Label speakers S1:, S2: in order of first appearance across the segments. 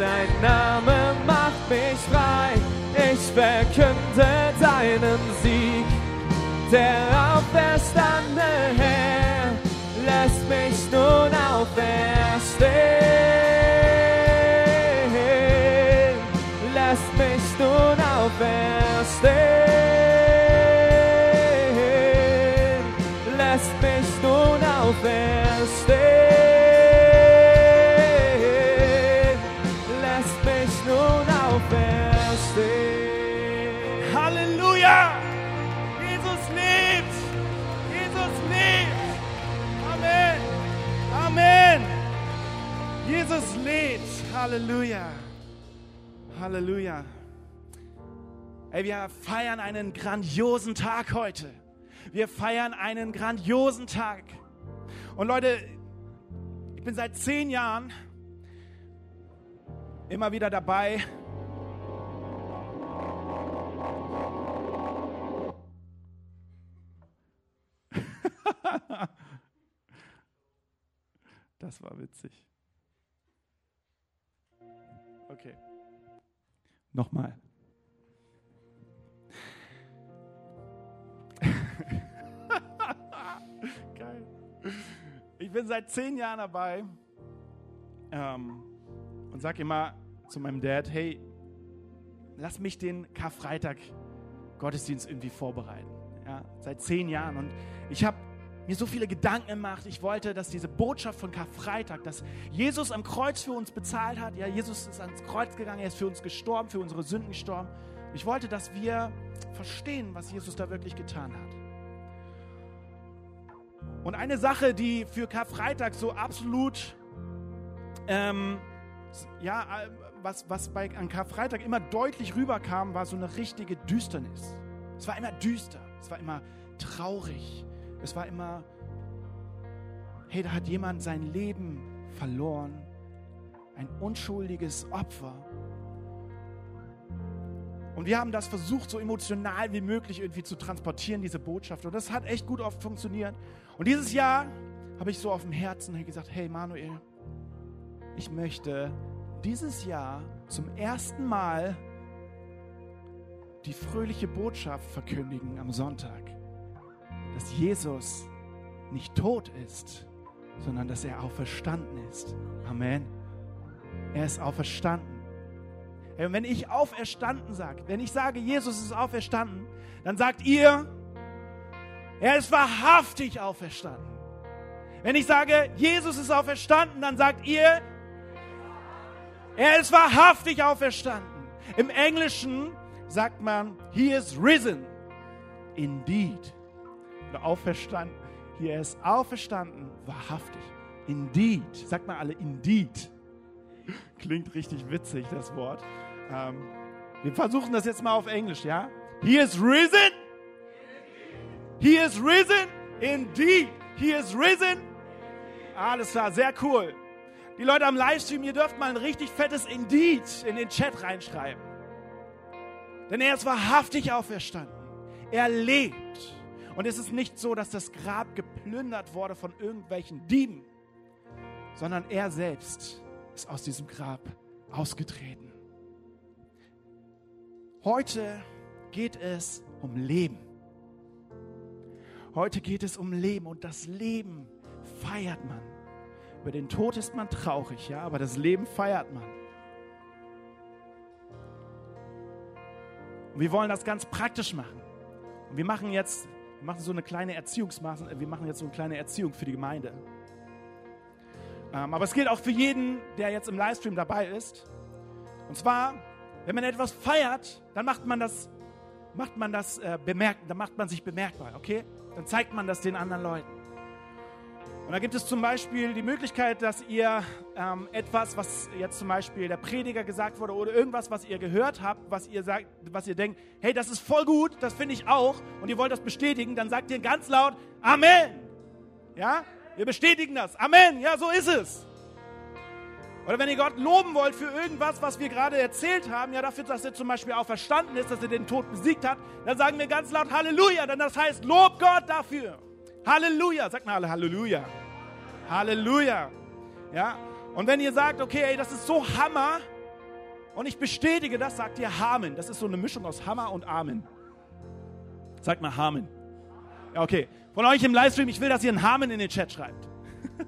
S1: dein Name macht mich frei. Ich verkünde deinen Sieg. Der auferstandene Herr lässt mich nun auferstehen.
S2: Halleluja! Halleluja! Ey, wir feiern einen grandiosen Tag heute. Wir feiern einen grandiosen Tag. Und Leute, ich bin seit zehn Jahren immer wieder dabei, Das war witzig. Okay. Nochmal. Geil. Ich bin seit zehn Jahren dabei ähm, und sage immer zu meinem Dad, hey, lass mich den Karfreitag Gottesdienst irgendwie vorbereiten. Ja, seit zehn Jahren. Und ich habe mir so viele Gedanken gemacht. Ich wollte, dass diese Botschaft von Karfreitag, dass Jesus am Kreuz für uns bezahlt hat. Ja, Jesus ist ans Kreuz gegangen, er ist für uns gestorben, für unsere Sünden gestorben. Ich wollte, dass wir verstehen, was Jesus da wirklich getan hat. Und eine Sache, die für Karfreitag so absolut, ähm, ja, äh, was, was bei, an Karfreitag immer deutlich rüberkam, war so eine richtige Düsternis. Es war immer düster, es war immer traurig, es war immer, hey, da hat jemand sein Leben verloren, ein unschuldiges Opfer. Und wir haben das versucht, so emotional wie möglich irgendwie zu transportieren, diese Botschaft. Und das hat echt gut oft funktioniert. Und dieses Jahr habe ich so auf dem Herzen gesagt, hey Manuel, ich möchte dieses Jahr zum ersten Mal die fröhliche Botschaft verkündigen am Sonntag, dass Jesus nicht tot ist, sondern dass er auferstanden ist. Amen. Er ist auferstanden. Hey, und wenn ich auferstanden sage, wenn ich sage, Jesus ist auferstanden, dann sagt ihr, er ist wahrhaftig auferstanden. Wenn ich sage, Jesus ist auferstanden, dann sagt ihr, er ist wahrhaftig auferstanden. Im Englischen sagt man, he is risen. Indeed. Auferstanden. Hier ist auferstanden, wahrhaftig. Indeed. Sagt mal alle, indeed. Klingt richtig witzig, das Wort. Ähm, wir versuchen das jetzt mal auf Englisch, ja? He is risen. He is risen. Indeed. He is risen. Alles klar, sehr cool. Die Leute am Livestream, ihr dürft mal ein richtig fettes Indeed in den Chat reinschreiben. Denn er ist wahrhaftig auferstanden. Er lebt. Und es ist nicht so, dass das Grab geplündert wurde von irgendwelchen Dieben, sondern er selbst ist aus diesem Grab ausgetreten. Heute geht es um Leben. Heute geht es um Leben und das Leben feiert man. Über den Tod ist man traurig, ja, aber das Leben feiert man. Und wir wollen das ganz praktisch machen. Und wir machen jetzt, wir machen so eine kleine Erziehungsmaßnahme, wir machen jetzt so eine kleine Erziehung für die Gemeinde. Ähm, aber es gilt auch für jeden, der jetzt im Livestream dabei ist. Und zwar, wenn man etwas feiert, dann macht man das, macht man das äh, bemerkt, dann macht man sich bemerkbar, okay? Dann zeigt man das den anderen Leuten. Und da gibt es zum Beispiel die Möglichkeit, dass ihr ähm, etwas, was jetzt zum Beispiel der Prediger gesagt wurde oder irgendwas, was ihr gehört habt, was ihr sagt, was ihr denkt, hey, das ist voll gut, das finde ich auch, und ihr wollt das bestätigen, dann sagt ihr ganz laut Amen. Ja? Wir bestätigen das. Amen. Ja, so ist es. Oder wenn ihr Gott loben wollt für irgendwas, was wir gerade erzählt haben, ja dafür, dass er zum Beispiel auch verstanden ist, dass er den Tod besiegt hat, dann sagen wir ganz laut Halleluja, denn das heißt, lob Gott dafür. Halleluja, sagt mal alle Halleluja. Halleluja. Ja, und wenn ihr sagt, okay, ey, das ist so Hammer, Und ich bestätige das, sagt ihr Hamen. Das ist so eine Mischung aus Hammer und Amen. Sagt mal Hamen. Ja, okay. Von euch im Livestream, ich will, dass ihr einen Hamen in den Chat schreibt.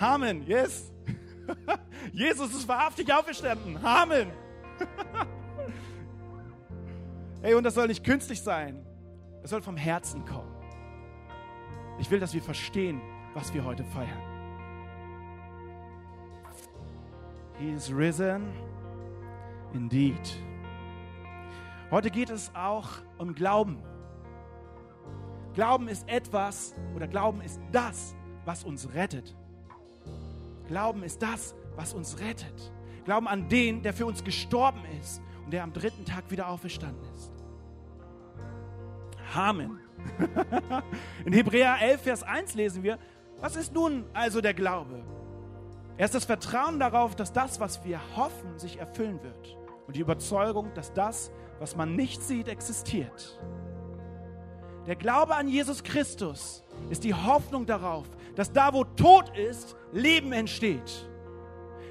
S2: Hamen, yes. Jesus ist wahrhaftig auferstanden. Hamen. Ey, und das soll nicht künstlich sein. Es soll vom Herzen kommen. Ich will, dass wir verstehen, was wir heute feiern. He is risen indeed. Heute geht es auch um Glauben. Glauben ist etwas oder Glauben ist das, was uns rettet. Glauben ist das, was uns rettet. Glauben an den, der für uns gestorben ist und der am dritten Tag wieder auferstanden ist. Amen. In Hebräer 11, Vers 1 lesen wir, was ist nun also der Glaube? Er ist das Vertrauen darauf, dass das, was wir hoffen, sich erfüllen wird. Und die Überzeugung, dass das, was man nicht sieht, existiert. Der Glaube an Jesus Christus ist die Hoffnung darauf, dass da, wo Tod ist, Leben entsteht.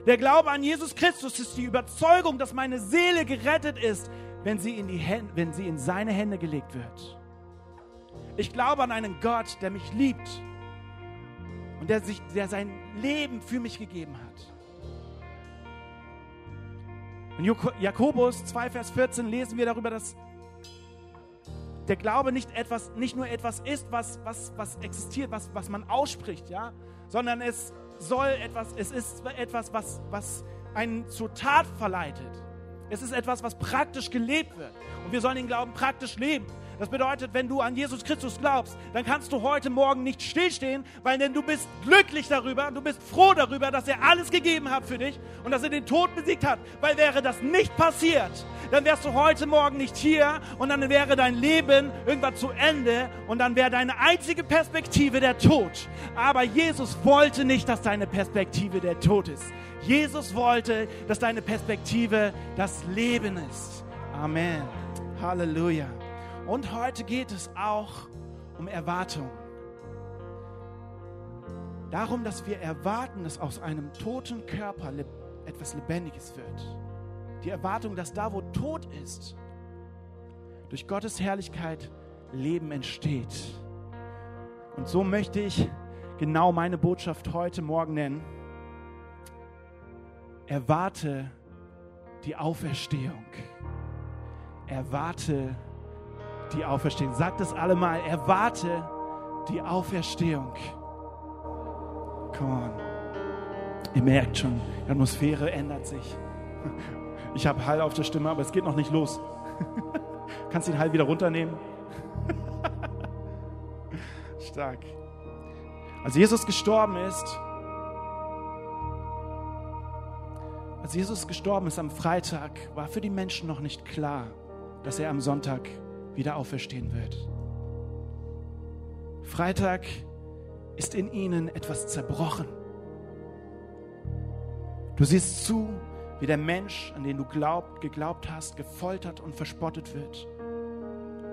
S2: Der Glaube an Jesus Christus ist die Überzeugung, dass meine Seele gerettet ist, wenn sie in, die Hände, wenn sie in seine Hände gelegt wird. Ich glaube an einen Gott, der mich liebt und der, sich, der sein Leben für mich gegeben hat. In Jakobus 2, Vers 14 lesen wir darüber, dass der Glaube nicht, etwas, nicht nur etwas ist, was, was, was existiert, was, was man ausspricht, ja, sondern es soll etwas, es ist etwas, was, was einen zur Tat verleitet. Es ist etwas, was praktisch gelebt wird. Und wir sollen den Glauben praktisch leben. Das bedeutet, wenn du an Jesus Christus glaubst, dann kannst du heute Morgen nicht stillstehen, weil denn du bist glücklich darüber, du bist froh darüber, dass er alles gegeben hat für dich und dass er den Tod besiegt hat. Weil wäre das nicht passiert, dann wärst du heute Morgen nicht hier und dann wäre dein Leben irgendwann zu Ende und dann wäre deine einzige Perspektive der Tod. Aber Jesus wollte nicht, dass deine Perspektive der Tod ist. Jesus wollte, dass deine Perspektive das Leben ist. Amen. Halleluja. Und heute geht es auch um Erwartung. Darum, dass wir erwarten, dass aus einem toten Körper etwas Lebendiges wird. Die Erwartung, dass da, wo Tod ist, durch Gottes Herrlichkeit Leben entsteht. Und so möchte ich genau meine Botschaft heute Morgen nennen. Erwarte die Auferstehung. Erwarte die Auferstehung. Sagt es alle mal, erwarte die Auferstehung. Come on. Ihr merkt schon, die Atmosphäre ändert sich. Ich habe Hall auf der Stimme, aber es geht noch nicht los. Kannst den Hall wieder runternehmen? Stark. Als Jesus gestorben ist, als Jesus gestorben ist am Freitag, war für die Menschen noch nicht klar, dass er am Sonntag wieder auferstehen wird. Freitag ist in ihnen etwas zerbrochen. Du siehst zu, wie der Mensch, an den du glaubt, geglaubt hast, gefoltert und verspottet wird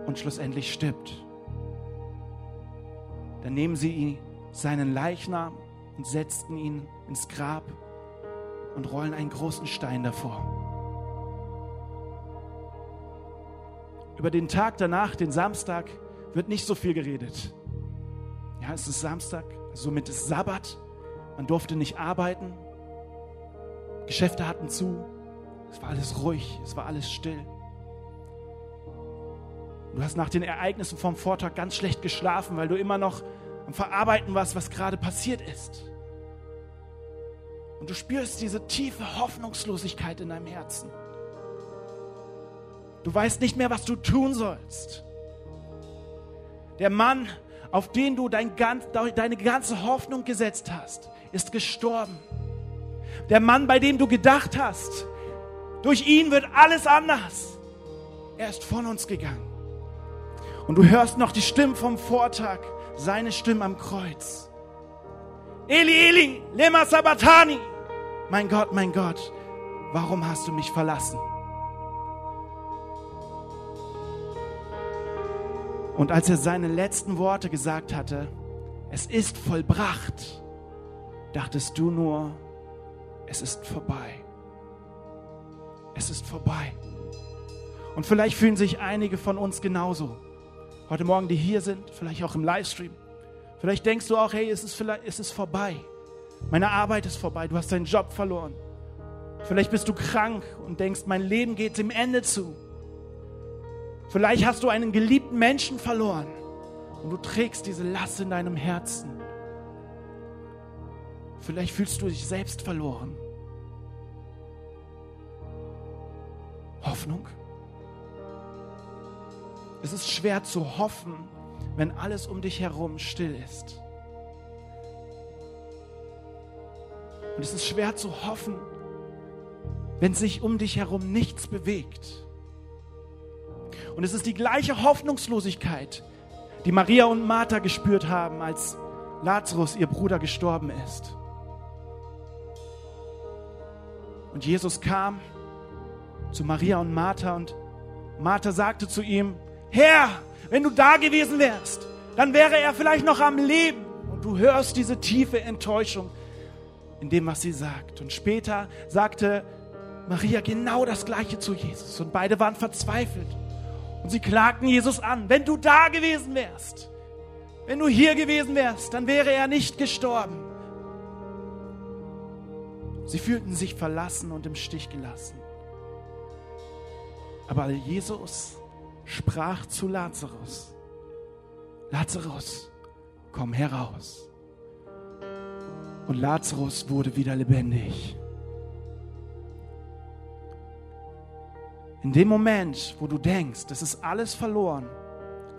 S2: und schlussendlich stirbt. Dann nehmen sie seinen Leichnam und setzten ihn ins Grab und rollen einen großen Stein davor. Über den Tag danach, den Samstag, wird nicht so viel geredet. Ja, es ist Samstag, somit ist Sabbat. Man durfte nicht arbeiten. Geschäfte hatten zu. Es war alles ruhig, es war alles still. Du hast nach den Ereignissen vom Vortag ganz schlecht geschlafen, weil du immer noch am Verarbeiten warst, was gerade passiert ist. Und du spürst diese tiefe Hoffnungslosigkeit in deinem Herzen. Du weißt nicht mehr, was du tun sollst. Der Mann, auf den du dein ganz, deine ganze Hoffnung gesetzt hast, ist gestorben. Der Mann, bei dem du gedacht hast, durch ihn wird alles anders. Er ist von uns gegangen. Und du hörst noch die Stimmen vom Vortag, seine Stimme am Kreuz. Eli, Eli, lema sabatani. Mein Gott, mein Gott, warum hast du mich verlassen? Und als er seine letzten Worte gesagt hatte, es ist vollbracht, dachtest du nur, es ist vorbei. es ist vorbei. Und vielleicht fühlen sich einige von uns genauso. Heute Morgen, die hier sind, vielleicht auch im Livestream. Vielleicht denkst du auch, hey, es ist, vielleicht, es ist vorbei. Meine Arbeit ist vorbei. Du hast deinen Job verloren. Vielleicht bist du krank und denkst, mein Leben geht dem Ende zu. Vielleicht hast du einen geliebten Menschen verloren und du trägst diese Last in deinem Herzen. Vielleicht fühlst du dich selbst verloren. Hoffnung? Es ist schwer zu hoffen, wenn alles um dich herum still ist. Und es ist schwer zu hoffen, wenn sich um dich herum nichts bewegt. Und es ist die gleiche Hoffnungslosigkeit, die Maria und Martha gespürt haben, als Lazarus, ihr Bruder, gestorben ist. Und Jesus kam zu Maria und Martha und Martha sagte zu ihm, Herr, wenn du da gewesen wärst, dann wäre er vielleicht noch am Leben. Und du hörst diese tiefe Enttäuschung in dem, was sie sagt. Und später sagte Maria genau das Gleiche zu Jesus. Und beide waren verzweifelt. Und sie klagten Jesus an, wenn du da gewesen wärst, wenn du hier gewesen wärst, dann wäre er nicht gestorben. Sie fühlten sich verlassen und im Stich gelassen. Aber Jesus sprach zu Lazarus, Lazarus, komm heraus. Und Lazarus wurde wieder lebendig. In dem Moment, wo du denkst, das ist alles verloren,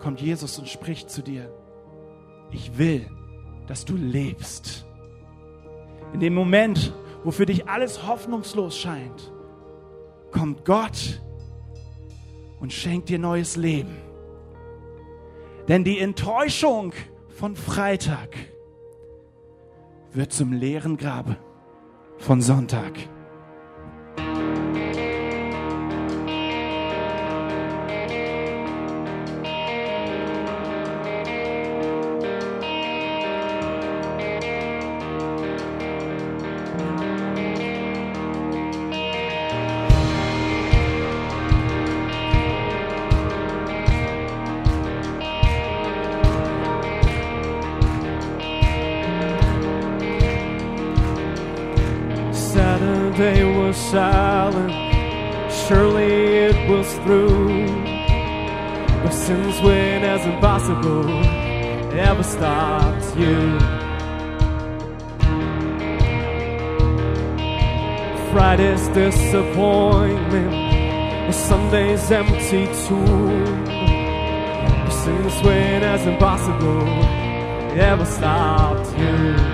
S2: kommt Jesus und spricht zu dir. Ich will, dass du lebst. In dem Moment, wo für dich alles hoffnungslos scheint, kommt Gott und schenkt dir neues Leben. Denn die Enttäuschung von Freitag wird zum leeren Grabe von Sonntag.
S1: Saturday were silent, surely it was through. But since when has impossible ever stopped you? Friday's disappointment, and Sunday's empty tomb. But since when has impossible ever stopped you?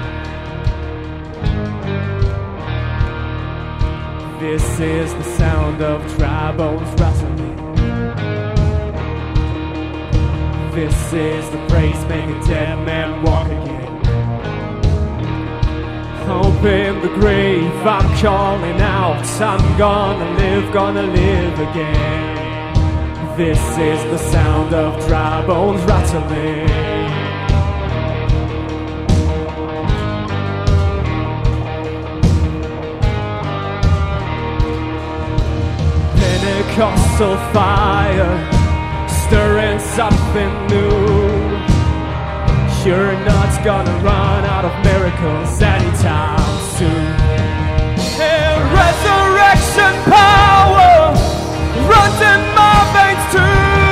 S1: This is the sound of dry bones wrestling. This is the praise make a dead man walk again. Open the grave, I'm calling out. I'm gonna live, gonna live again. This is the sound of dry bones rattling. Pentecostal fire, stirring something new. You're not gonna run out of miracles anytime soon. And resurrection power runs in my veins too.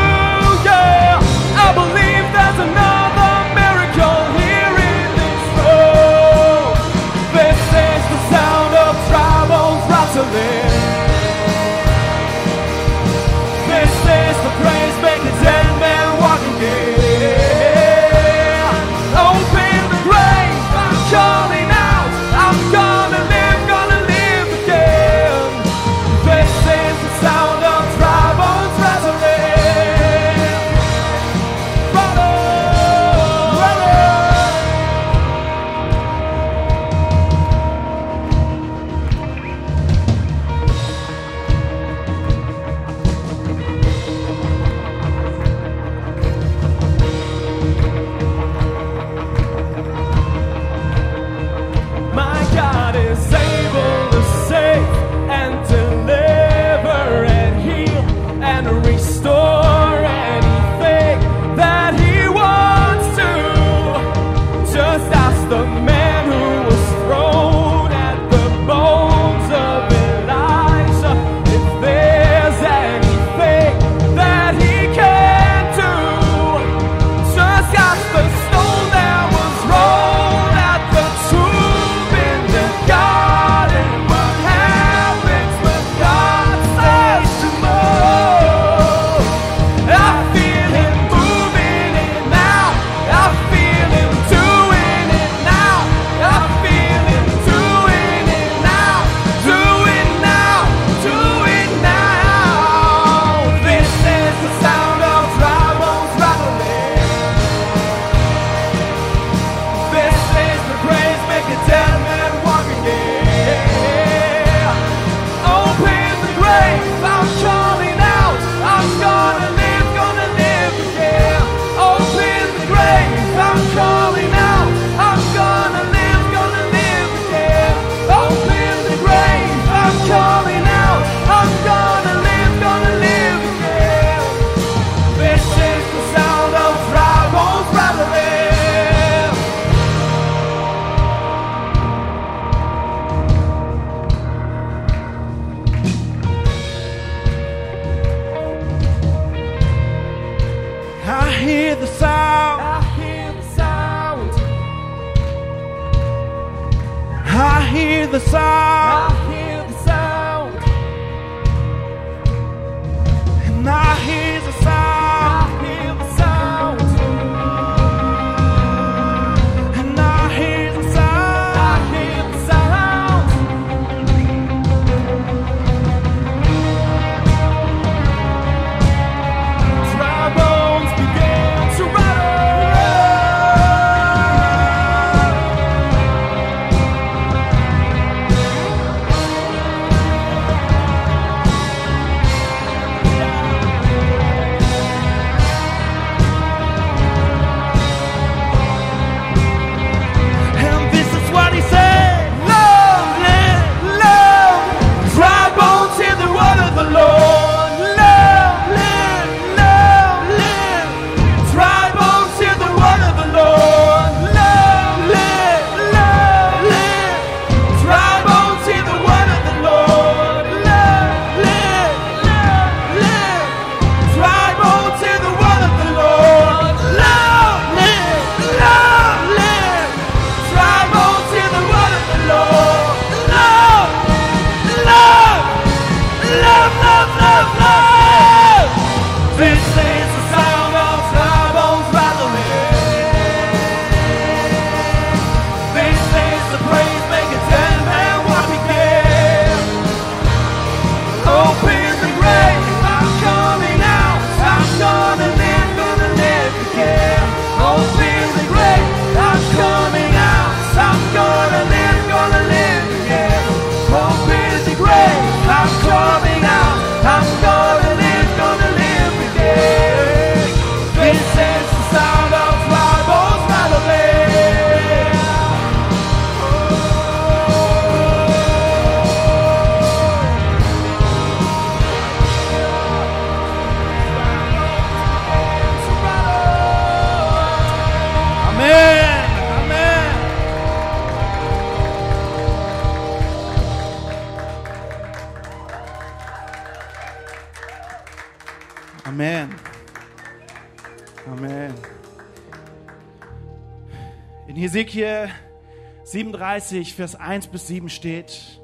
S2: 37, Vers 1 bis 7 steht,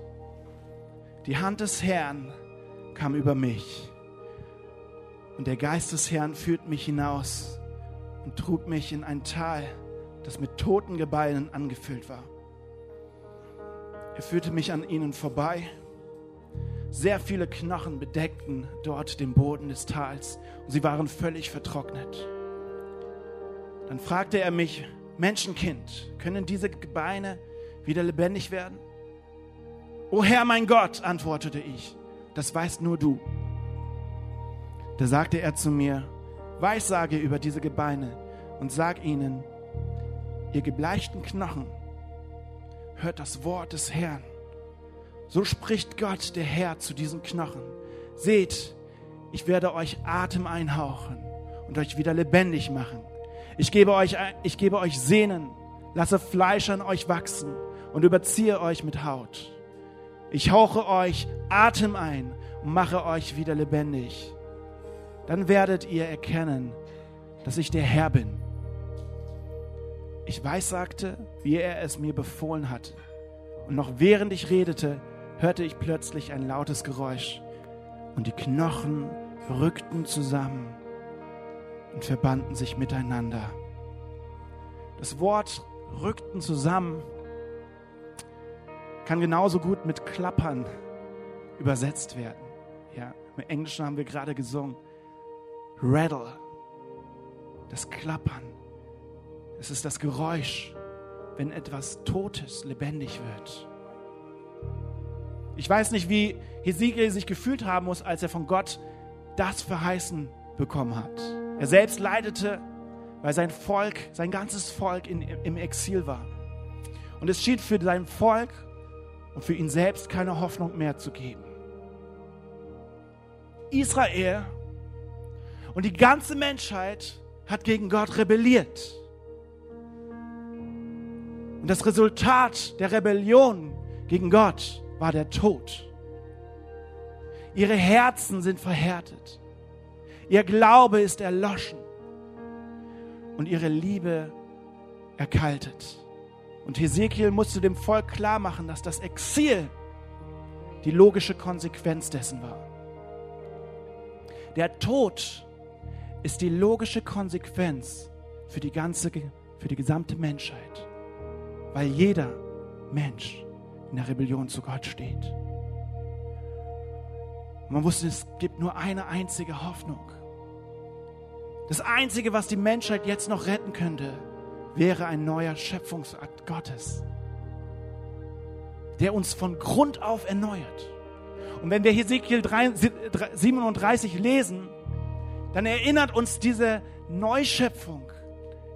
S2: die Hand des Herrn kam über mich und der Geist des Herrn führt mich hinaus und trug mich in ein Tal, das mit toten Gebeinen angefüllt war. Er führte mich an ihnen vorbei. Sehr viele Knochen bedeckten dort den Boden des Tals und sie waren völlig vertrocknet. Dann fragte er mich, Menschenkind, können diese Gebeine wieder lebendig werden? O Herr mein Gott, antwortete ich, das weißt nur du. Da sagte er zu mir, Weissage über diese Gebeine und sag ihnen, ihr gebleichten Knochen, hört das Wort des Herrn. So spricht Gott, der Herr, zu diesen Knochen. Seht, ich werde euch Atem einhauchen und euch wieder lebendig machen. Ich gebe euch, ich gebe euch Sehnen, lasse Fleisch an euch wachsen und überziehe euch mit Haut. Ich hauche euch Atem ein und mache euch wieder lebendig. Dann werdet ihr erkennen, dass ich der Herr bin. Ich weissagte, wie er es mir befohlen hatte. Und noch während ich redete, hörte ich plötzlich ein lautes Geräusch und die Knochen rückten zusammen und verbanden sich miteinander. Das Wort rückten zusammen kann genauso gut mit klappern übersetzt werden. Ja, im Englischen haben wir gerade gesungen. Rattle, das Klappern. Es ist das Geräusch, wenn etwas Totes lebendig wird. Ich weiß nicht, wie Hesekiel sich gefühlt haben muss, als er von Gott das verheißen bekommen hat. Er selbst leidete, weil sein Volk, sein ganzes Volk in, im Exil war. Und es schien für sein Volk und für ihn selbst keine Hoffnung mehr zu geben. Israel und die ganze Menschheit hat gegen Gott rebelliert. Und das Resultat der Rebellion gegen Gott war der Tod. Ihre Herzen sind verhärtet. Ihr Glaube ist erloschen. Und ihre Liebe erkaltet. Und Hesekiel musste dem Volk klar machen, dass das Exil die logische Konsequenz dessen war. Der Tod ist die logische Konsequenz für die ganze, für die gesamte Menschheit, weil jeder Mensch in der Rebellion zu Gott steht. Und man wusste, es gibt nur eine einzige Hoffnung. Das Einzige, was die Menschheit jetzt noch retten könnte, wäre ein neuer Schöpfungsakt Gottes, der uns von Grund auf erneuert. Und wenn wir Hesekiel 37 lesen, dann erinnert uns diese Neuschöpfung,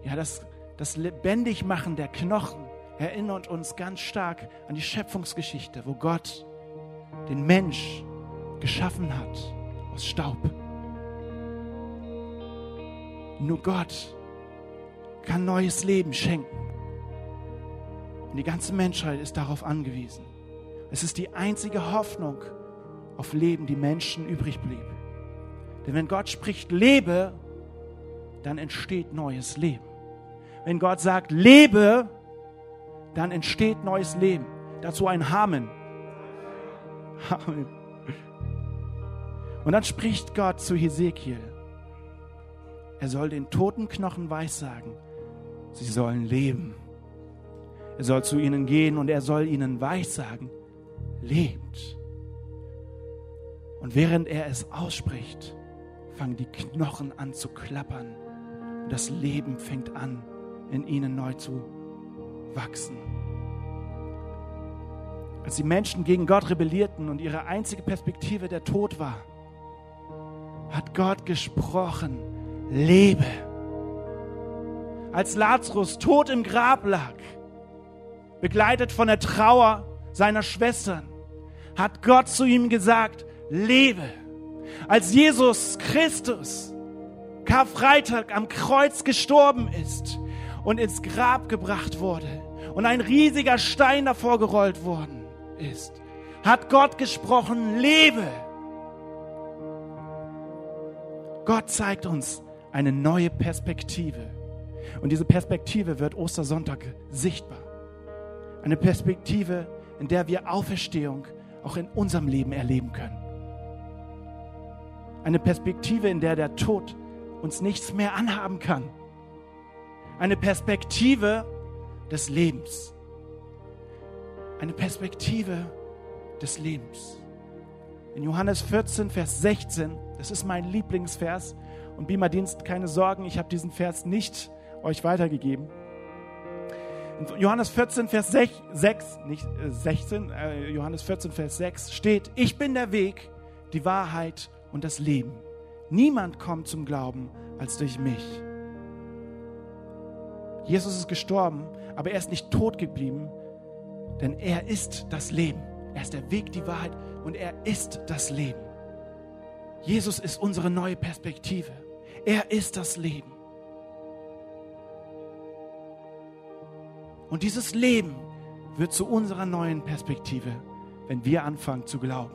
S2: ja, das, das Lebendigmachen der Knochen, erinnert uns ganz stark an die Schöpfungsgeschichte, wo Gott den Mensch geschaffen hat aus Staub. Nur Gott kann neues Leben schenken. Und die ganze Menschheit ist darauf angewiesen. Es ist die einzige Hoffnung auf Leben, die Menschen übrig blieb. Denn wenn Gott spricht, lebe, dann entsteht neues Leben. Wenn Gott sagt, lebe, dann entsteht neues Leben. Dazu ein Hamen. Amen. Und dann spricht Gott zu Hesekiel. Er soll den toten Knochen weissagen, sie sollen leben. Er soll zu ihnen gehen und er soll ihnen weissagen, lebt. Und während er es ausspricht, fangen die Knochen an zu klappern und das Leben fängt an, in ihnen neu zu wachsen. Als die Menschen gegen Gott rebellierten und ihre einzige Perspektive der Tod war, hat Gott gesprochen, lebe. Als Lazarus tot im Grab lag, begleitet von der Trauer seiner Schwestern, hat Gott zu ihm gesagt, lebe. Als Jesus Christus Karfreitag am Kreuz gestorben ist und ins Grab gebracht wurde und ein riesiger Stein davor gerollt worden ist, hat Gott gesprochen, lebe. Gott zeigt uns eine neue Perspektive. Und diese Perspektive wird Ostersonntag sichtbar. Eine Perspektive, in der wir Auferstehung auch in unserem Leben erleben können. Eine Perspektive, in der der Tod uns nichts mehr anhaben kann. Eine Perspektive des Lebens. Eine Perspektive des Lebens. In Johannes 14, Vers 16, das ist mein Lieblingsvers. Und Bima Dienst, keine Sorgen, ich habe diesen Vers nicht euch weitergegeben. In Johannes 14, Vers 6, 6 nicht 16, äh, äh, Johannes 14, Vers 6 steht, ich bin der Weg, die Wahrheit und das Leben. Niemand kommt zum Glauben als durch mich. Jesus ist gestorben, aber er ist nicht tot geblieben, denn er ist das Leben. Er ist der Weg, die Wahrheit und er ist das Leben. Jesus ist unsere neue Perspektive. Er ist das Leben. Und dieses Leben wird zu unserer neuen Perspektive, wenn wir anfangen zu glauben.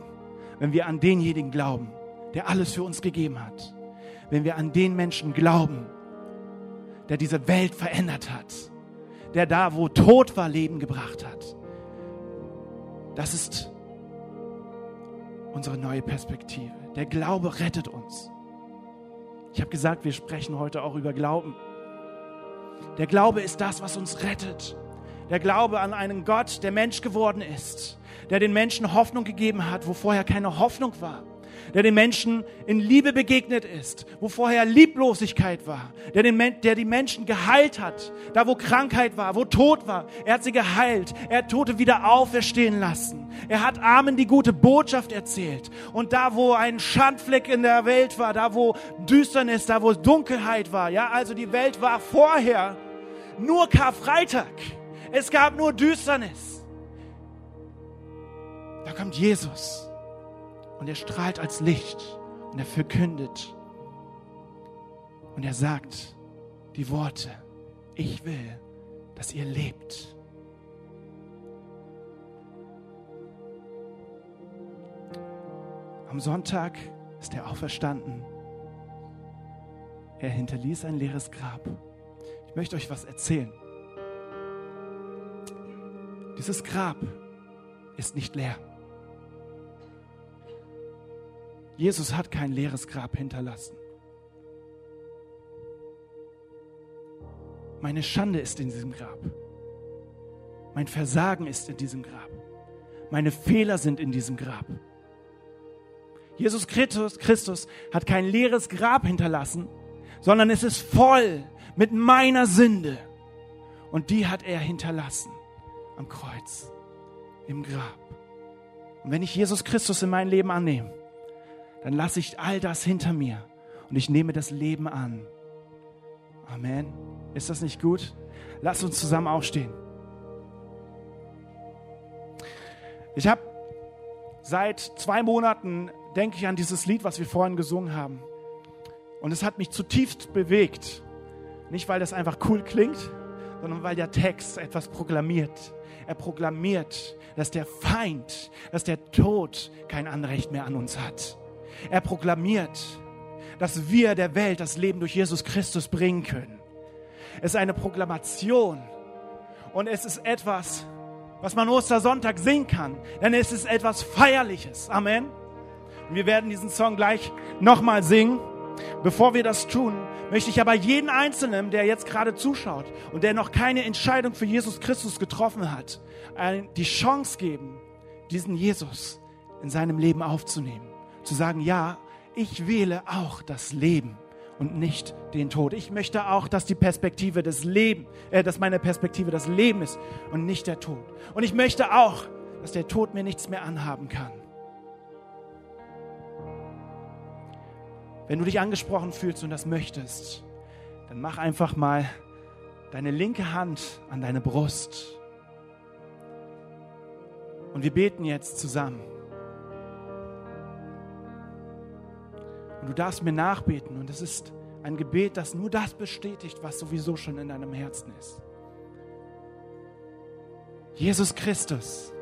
S2: Wenn wir an denjenigen glauben, der alles für uns gegeben hat. Wenn wir an den Menschen glauben, der diese Welt verändert hat. Der da, wo Tod war, Leben gebracht hat. Das ist unsere neue Perspektive. Der Glaube rettet uns. Ich habe gesagt, wir sprechen heute auch über Glauben. Der Glaube ist das, was uns rettet. Der Glaube an einen Gott, der Mensch geworden ist, der den Menschen Hoffnung gegeben hat, wo vorher keine Hoffnung war der den Menschen in Liebe begegnet ist, wo vorher Lieblosigkeit war, der, den, der die Menschen geheilt hat, da wo Krankheit war, wo Tod war. Er hat sie geheilt, er hat Tote wieder auferstehen lassen. Er hat Armen die gute Botschaft erzählt. Und da, wo ein Schandfleck in der Welt war, da, wo Düsternis, da, wo Dunkelheit war, ja, also die Welt war vorher nur Karfreitag. Es gab nur Düsternis. Da kommt Jesus und er strahlt als Licht und er verkündet und er sagt die Worte, ich will, dass ihr lebt. Am Sonntag ist er auferstanden. Er hinterließ ein leeres Grab. Ich möchte euch was erzählen. Dieses Grab ist nicht leer. Jesus hat kein leeres Grab hinterlassen. Meine Schande ist in diesem Grab. Mein Versagen ist in diesem Grab. Meine Fehler sind in diesem Grab. Jesus Christus, Christus hat kein leeres Grab hinterlassen, sondern es ist voll mit meiner Sünde. Und die hat er hinterlassen am Kreuz, im Grab. Und wenn ich Jesus Christus in mein Leben annehme, dann lasse ich all das hinter mir und ich nehme das Leben an. Amen. Ist das nicht gut? Lass uns zusammen aufstehen. Ich habe seit zwei Monaten, denke ich an dieses Lied, was wir vorhin gesungen haben. Und es hat mich zutiefst bewegt. Nicht, weil das einfach cool klingt, sondern weil der Text etwas proklamiert. Er proklamiert, dass der Feind, dass der Tod kein Anrecht mehr an uns hat. Er proklamiert, dass wir der Welt das Leben durch Jesus Christus bringen können. Es ist eine Proklamation und es ist etwas, was man Ostersonntag singen kann, denn es ist etwas Feierliches. Amen. Und wir werden diesen Song gleich nochmal singen. Bevor wir das tun, möchte ich aber jeden Einzelnen, der jetzt gerade zuschaut und der noch keine Entscheidung für Jesus Christus getroffen hat, die Chance geben, diesen Jesus in seinem Leben aufzunehmen. Zu sagen, ja, ich wähle auch das Leben und nicht den Tod. Ich möchte auch, dass die Perspektive des Lebens, äh, dass meine Perspektive das Leben ist und nicht der Tod. Und ich möchte auch, dass der Tod mir nichts mehr anhaben kann. Wenn du dich angesprochen fühlst und das möchtest, dann mach einfach mal deine linke Hand an deine Brust. Und wir beten jetzt zusammen. Und du darfst mir nachbeten. Und es ist ein Gebet, das nur das bestätigt, was sowieso schon in deinem Herzen ist. Jesus Christus,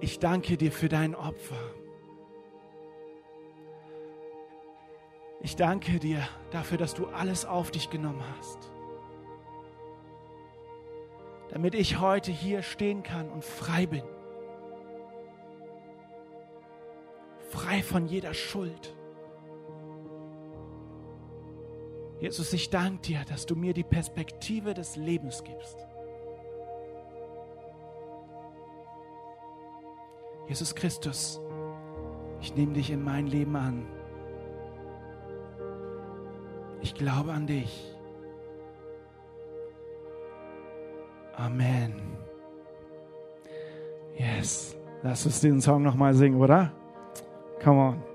S2: ich danke dir für dein Opfer. Ich danke dir dafür, dass du alles auf dich genommen hast, damit ich heute hier stehen kann und frei bin. Frei von jeder Schuld. Jesus, ich danke dir, dass du mir die Perspektive des Lebens gibst. Jesus Christus, ich nehme dich in mein Leben an. Ich glaube an dich. Amen. Yes. Lass uns den Song nochmal singen, oder? Come on.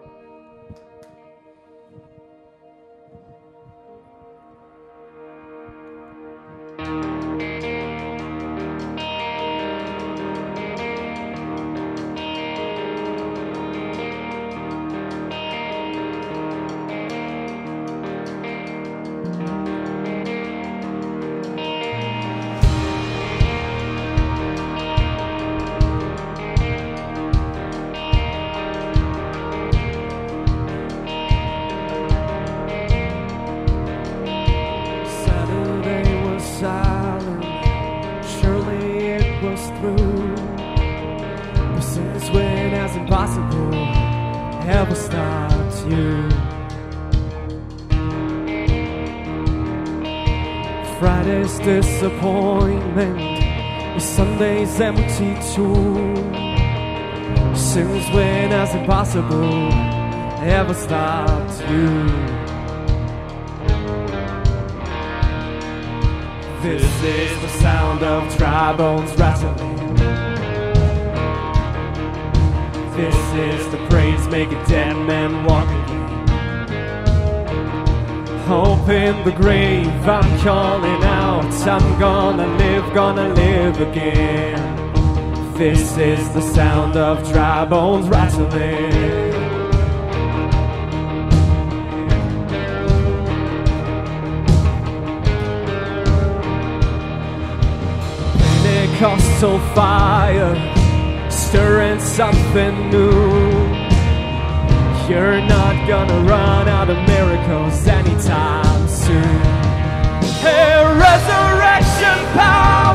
S2: Empty too. Since when has impossible ever stopped you? This is the sound of dry bones rattling. This is the praise make dead man walk hope in the grave. I'm calling out, I'm gonna live, gonna live again. This is the sound of dry bones rattling. Pentecostal fire, stirring something new. You're not gonna run out of miracles anytime their resurrection power.